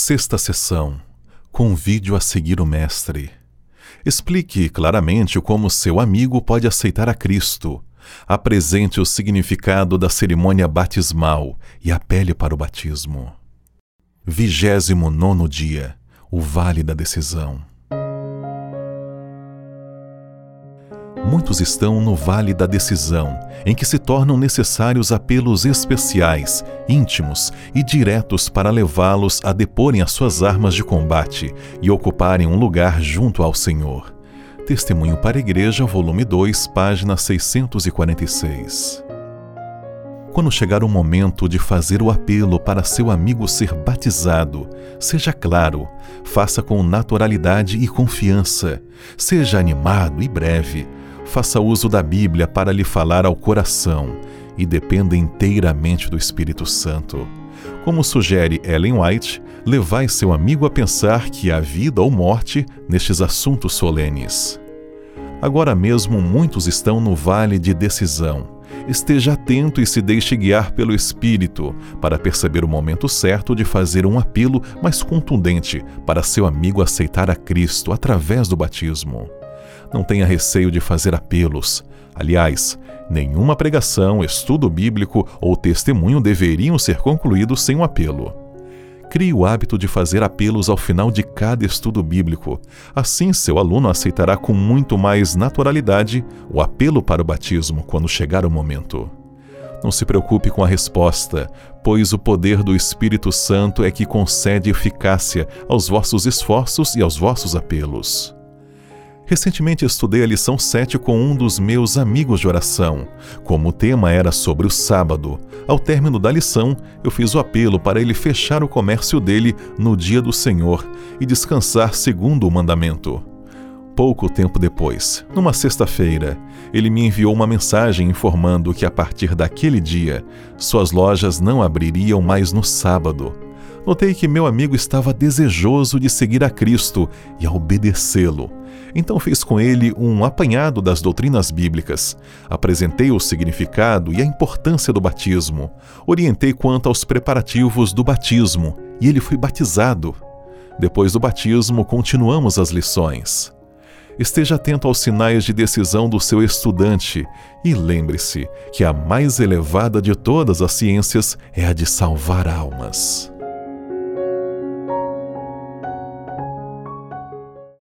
Sexta sessão. Convide-o a seguir o Mestre. Explique claramente como seu amigo pode aceitar a Cristo. Apresente o significado da cerimônia batismal e apele para o batismo. Vigésimo nono dia. O Vale da Decisão. Muitos estão no vale da decisão, em que se tornam necessários apelos especiais, íntimos e diretos para levá-los a deporem as suas armas de combate e ocuparem um lugar junto ao Senhor. Testemunho para a Igreja, volume 2, página 646. Quando chegar o momento de fazer o apelo para seu amigo ser batizado, seja claro, faça com naturalidade e confiança, seja animado e breve, faça uso da Bíblia para lhe falar ao coração e dependa inteiramente do Espírito Santo. Como sugere Ellen White, levai seu amigo a pensar que há vida ou morte nestes assuntos solenes. Agora mesmo muitos estão no vale de decisão. Esteja atento e se deixe guiar pelo Espírito para perceber o momento certo de fazer um apelo mais contundente para seu amigo aceitar a Cristo através do batismo. Não tenha receio de fazer apelos. Aliás, nenhuma pregação, estudo bíblico ou testemunho deveriam ser concluídos sem um apelo. Crie o hábito de fazer apelos ao final de cada estudo bíblico. Assim, seu aluno aceitará com muito mais naturalidade o apelo para o batismo quando chegar o momento. Não se preocupe com a resposta, pois o poder do Espírito Santo é que concede eficácia aos vossos esforços e aos vossos apelos. Recentemente estudei a lição 7 com um dos meus amigos de oração. Como o tema era sobre o sábado, ao término da lição, eu fiz o apelo para ele fechar o comércio dele no dia do Senhor e descansar segundo o mandamento. Pouco tempo depois, numa sexta-feira, ele me enviou uma mensagem informando que a partir daquele dia, suas lojas não abririam mais no sábado. Notei que meu amigo estava desejoso de seguir a Cristo e a obedecê-lo então fiz com ele um apanhado das doutrinas bíblicas, apresentei o significado e a importância do batismo, orientei quanto aos preparativos do batismo e ele foi batizado. Depois do batismo, continuamos as lições. Esteja atento aos sinais de decisão do seu estudante e lembre-se que a mais elevada de todas as ciências é a de salvar almas.